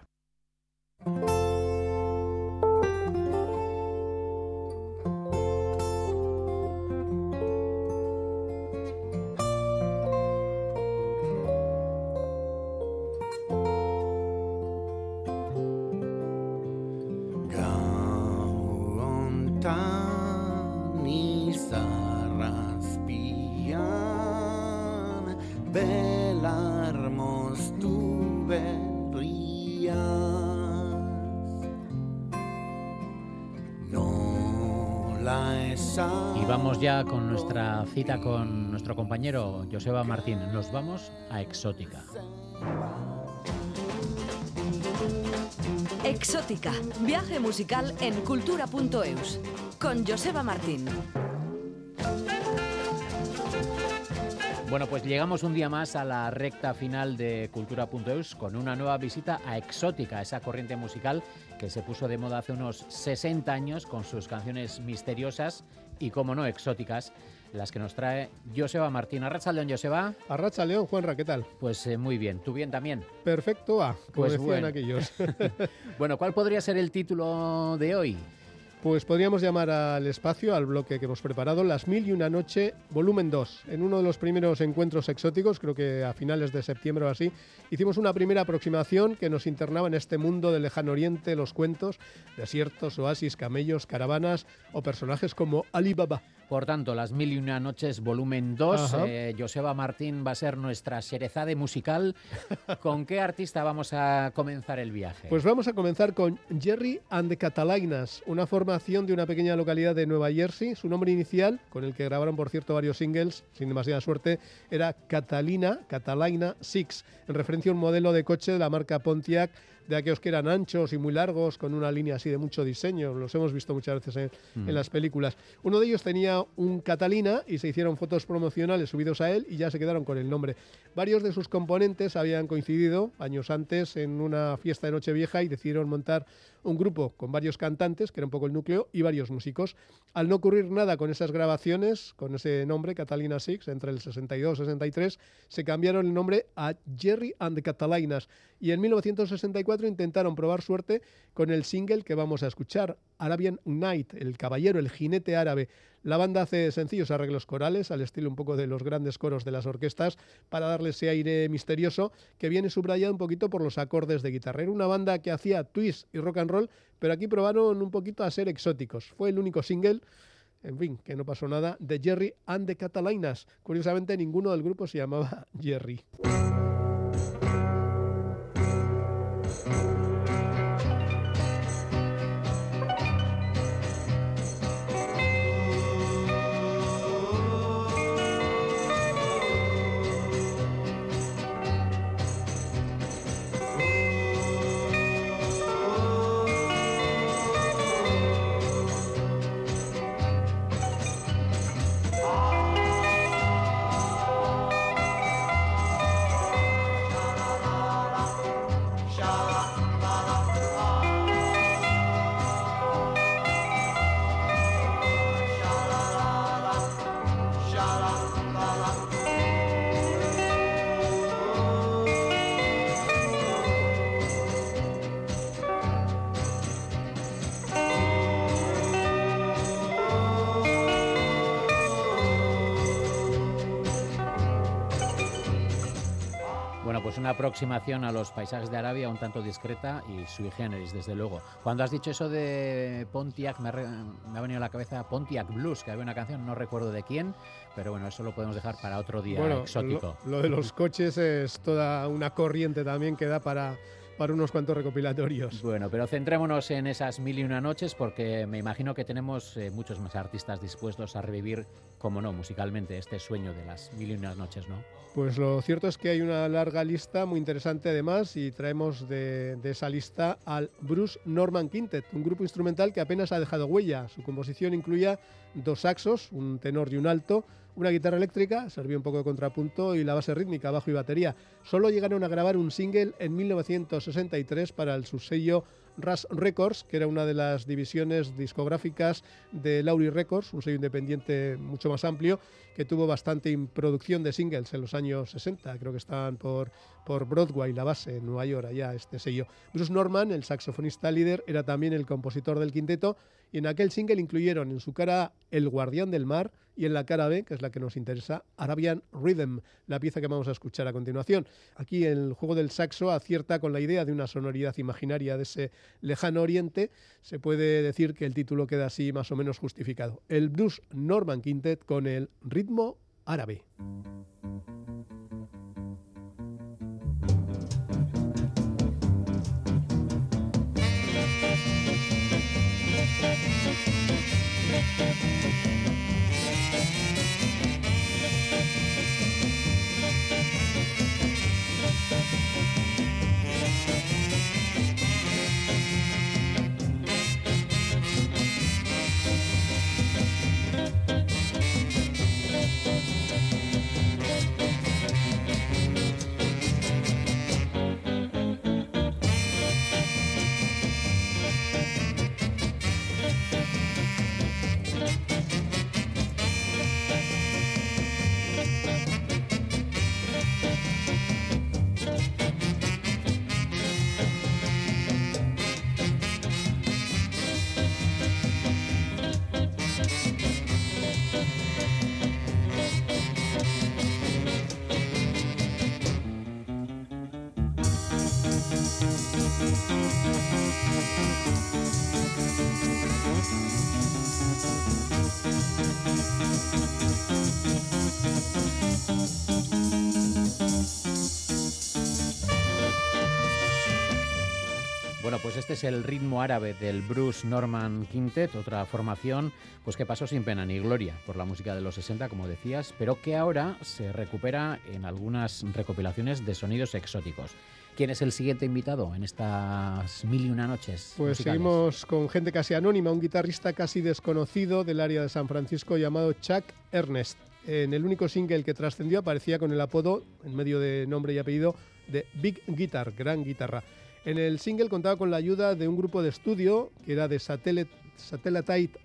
Y vamos ya con nuestra cita con nuestro compañero Joseba Martín. Nos vamos a Exótica. Exótica, viaje musical en cultura.eus, con Joseba Martín. Bueno, pues llegamos un día más a la recta final de Cultura.eus con una nueva visita a Exótica, esa corriente musical que se puso de moda hace unos 60 años con sus canciones misteriosas y, como no, exóticas, las que nos trae Joseba Martín. Arracha León, Joseba. Arracha León, Juanra, ¿qué tal? Pues eh, muy bien. ¿Tú bien también? Perfecto, ah, como pues decían aquellos. bueno, ¿cuál podría ser el título de hoy? Pues podríamos llamar al espacio, al bloque que hemos preparado, Las Mil y una Noche, volumen 2. En uno de los primeros encuentros exóticos, creo que a finales de septiembre o así, hicimos una primera aproximación que nos internaba en este mundo del lejano oriente, los cuentos, desiertos, oasis, camellos, caravanas o personajes como Alibaba. Por tanto, Las Mil y Una Noches, volumen 2. Eh, Joseba Martín va a ser nuestra serezade musical. ¿Con qué artista vamos a comenzar el viaje? Pues vamos a comenzar con Jerry and the Catalainas, una formación de una pequeña localidad de Nueva Jersey. Su nombre inicial, con el que grabaron, por cierto, varios singles, sin demasiada suerte, era Catalina, Catalina Six, en referencia a un modelo de coche de la marca Pontiac de aquellos que eran anchos y muy largos, con una línea así de mucho diseño, los hemos visto muchas veces en, mm. las películas. Uno de ellos tenía un Catalina y se hicieron fotos promocionales subidos a él y ya se quedaron con el nombre. Varios de sus componentes habían coincidido años antes en una fiesta de Nochevieja y decidieron montar un grupo con varios cantantes, que era un poco el núcleo, y varios músicos. Al no ocurrir nada con esas grabaciones, con ese nombre, Catalina Six, entre el 62 y 63, se cambiaron el nombre a Jerry and the Catalinas. Y en 1964 intentaron probar suerte con el single que vamos a escuchar, Arabian Night, el caballero, el jinete árabe. La banda hace sencillos arreglos corales, al estilo un poco de los grandes coros de las orquestas, para darle ese aire misterioso que viene subrayado un poquito por los acordes de guitarra. Era una banda que hacía twist y rock and roll, pero aquí probaron un poquito a ser exóticos. Fue el único single en fin, que no pasó nada, de Jerry and the Catalinas. Curiosamente, ninguno del grupo se llamaba Jerry. Una aproximación a los paisajes de Arabia un tanto discreta y sui generis, desde luego. Cuando has dicho eso de Pontiac, me ha, venido a la cabeza Pontiac Blues, que había una canción, no recuerdo de quién, pero bueno, eso lo podemos dejar para otro día exótico. lo de los coches es toda una corriente también que da para para unos cuantos recopilatorios. Bueno, pero centrémonos en esas mil y una noches porque me imagino que tenemos eh, muchos más artistas dispuestos a revivir, como no, musicalmente, este sueño de las mil y una noches, ¿no? Pues lo cierto es que hay una larga lista muy interesante además y traemos de, de esa lista al Bruce Norman Quintet, un grupo instrumental que apenas ha dejado huella. Su composición incluía dos saxos, un tenor y un alto, una guitarra eléctrica, servía un poco de contrapunto y la base rítmica, bajo y batería. Solo llegaron a grabar un single en 1963 para el subsello Rush Records, que era una de las divisiones discográficas de Laurie Records, un sello independiente mucho más amplio, que tuvo bastante producción de singles en los años 60. Creo que estaban por, por Broadway, la base, en Nueva York, allá este sello. Bruce Norman, el saxofonista líder, era también el compositor del quinteto y en aquel single incluyeron en su cara El Guardián del Mar y en la cara B, que es la que nos interesa, Arabian Rhythm, la pieza que vamos a escuchar a continuación. Aquí el juego del saxo acierta con la idea de una sonoridad imaginaria de ese lejano oriente. Se puede decir que el título queda así más o menos justificado. El Blues Norman Quintet con el ritmo árabe. Este es el ritmo árabe del Bruce Norman Quintet, otra formación pues que pasó sin pena ni gloria por la música de los 60, como decías, pero que ahora se recupera en algunas recopilaciones de sonidos exóticos. ¿Quién es el siguiente invitado en estas mil y una noches? Pues seguimos con gente casi anónima, un guitarrista casi desconocido del área de San Francisco llamado Chuck Ernest. En el único single que trascendió aparecía con el apodo, en medio de nombre y apellido, de Big Guitar, gran guitarra. En el single contaba con la ayuda de un grupo de estudio que era de Satellite,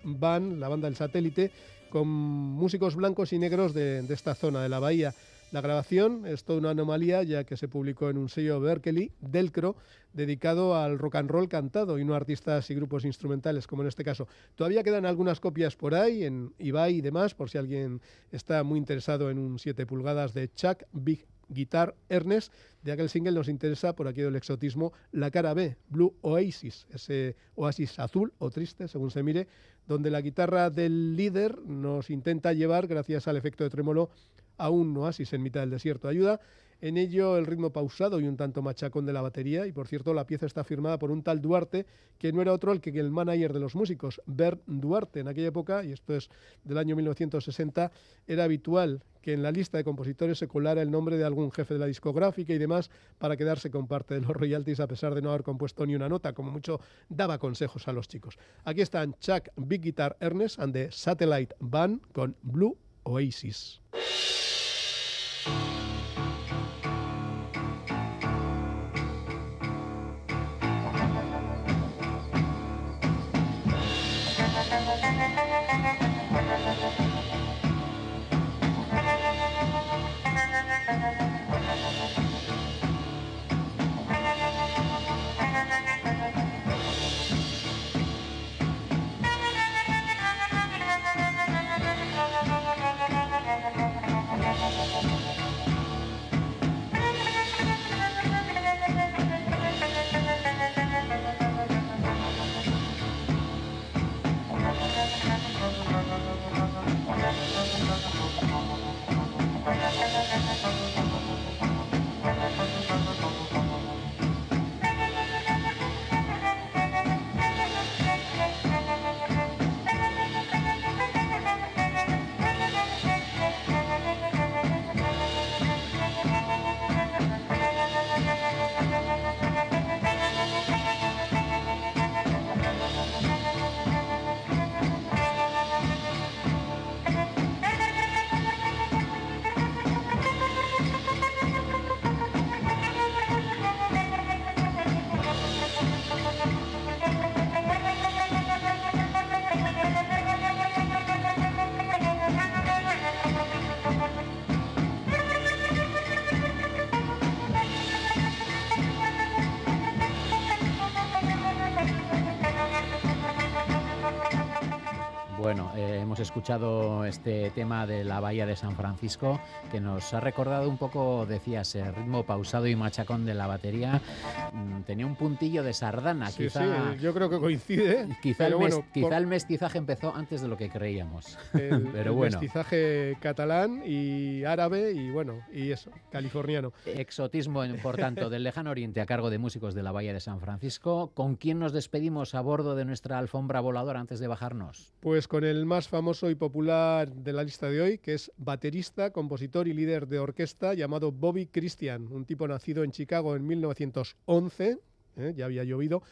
Band, la banda del satélite, con músicos blancos y negros de, esta zona de la bahía. La grabación es toda una anomalía ya que se publicó en un sello Berkeley, Delcro, dedicado al rock and roll cantado y no a artistas y grupos instrumentales como en este caso. Todavía quedan algunas copias por ahí en eBay y demás por si alguien está muy interesado en un 7 pulgadas de Chuck Big Guitar Ernest. De aquel single nos interesa, por aquí del exotismo, la cara B, Blue Oasis, ese oasis azul o triste, según se mire, donde la guitarra del líder nos intenta llevar, gracias al efecto de trémolo, a un oasis en mitad del desierto. Ayuda en ello el ritmo pausado y un tanto machacón de la batería, y por cierto la pieza está firmada por un tal Duarte, que no era otro el que el manager de los músicos, Bert Duarte. En aquella época, y esto es del año 1960, era habitual que en la lista de compositores se colara el nombre de algún jefe de la discográfica y demás para quedarse con parte de los royalties a pesar de no haber compuesto ni una nota, como mucho daba consejos a los chicos. Aquí están Chuck Big Guitar Ernest and the Satellite Band con Blue Oasis. Escuchado este tema de la bahía de San Francisco que nos ha recordado un poco, decías, el ritmo pausado y machacón de la batería. Un puntillo de sardana, Sí, quizá. sí, yo creo que coincide. Quizá, el, pero mes- bueno, quizá por- el mestizaje empezó antes de lo que creíamos. el, Pero el bueno. mestizaje catalán y árabe y bueno, y eso, californiano. Exotismo, por tanto, del lejano oriente a cargo de músicos de la Bahía de San Francisco. ¿Con quién nos despedimos a bordo de nuestra alfombra voladora antes de bajarnos? Pues con el más famoso y popular de la lista de hoy, que es baterista, compositor y líder de orquesta llamado Bobby Christian, un tipo nacido en Chicago en 1911, ¿eh? ya había llovido,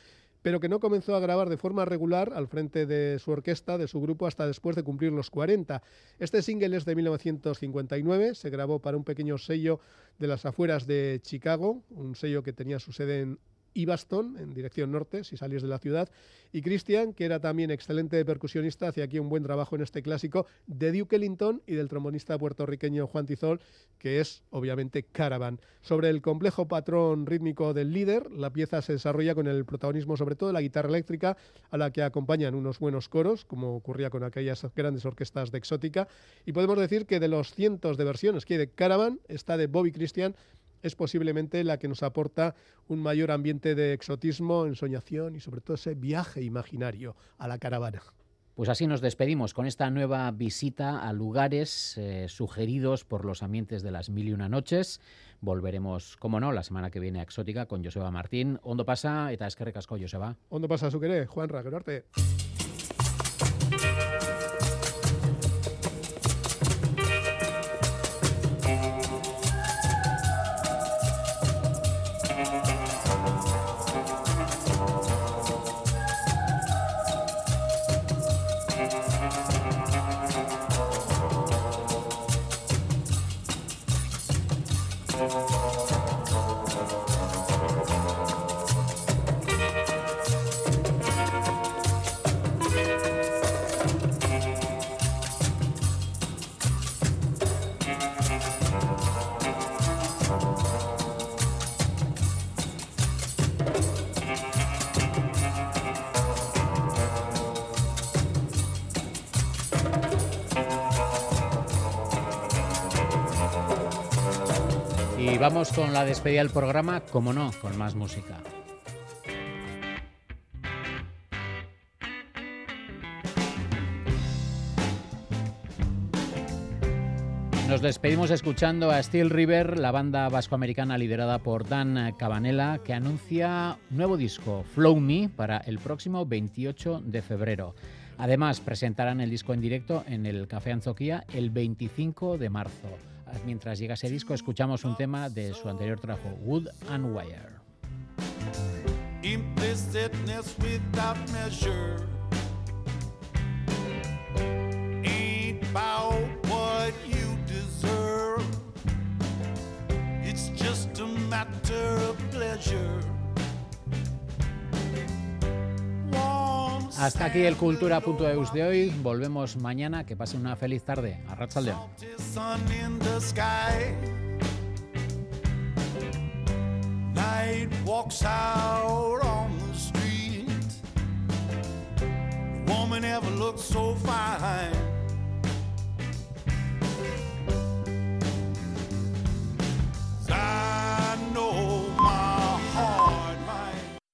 pero que no comenzó a grabar de forma regular al frente de su orquesta, de su grupo, hasta después de cumplir los 40. Este single es de 1959, se grabó para un pequeño sello de las afueras de Chicago, un sello que tenía su sede en Ibaston, en dirección norte, si salís de la ciudad, y Christian, que era también excelente percusionista, hacía aquí un buen trabajo en este clásico de Duke Ellington y del trombonista puertorriqueño Juan Tizol, que es obviamente Caravan. Sobre el complejo patrón rítmico del líder, la pieza se desarrolla con el protagonismo sobre todo de la guitarra eléctrica, a la que acompañan unos buenos coros, como ocurría con aquellas grandes orquestas de exótica, y podemos decir que de los cientos de versiones que hay de Caravan, esta de Bobby Christian es posiblemente la que nos aporta un mayor ambiente de exotismo, ensoñación y sobre todo ese viaje imaginario a la caravana. Pues así nos despedimos con esta nueva visita a lugares eh, sugeridos por los ambientes de las mil y una noches. Volveremos, como no, la semana que viene a Exótica con Joseba Martín. Ondo pasa eta eskerrik asko, Joseba. ¿Dónde pasa su querer, Juan Raguerarte? Y vamos con la despedida del programa, como no, con más música. Nos despedimos escuchando a Steel River, la banda vascoamericana liderada por Dan Cabanela, que anuncia nuevo disco, Flow Me, para el próximo 28 de febrero. Además, presentarán el disco en directo en el Café Anzoquía el 25 de marzo. Mientras llega ese disco, escuchamos un tema de su anterior trabajo, Wood and Wire. implicitness without measure ain't about what you deserve. It's just a matter of pleasure. Hasta aquí el cultura.eus de hoy. Volvemos mañana. Que pasen una feliz tarde. Arrachaldeón. woman ever so fine.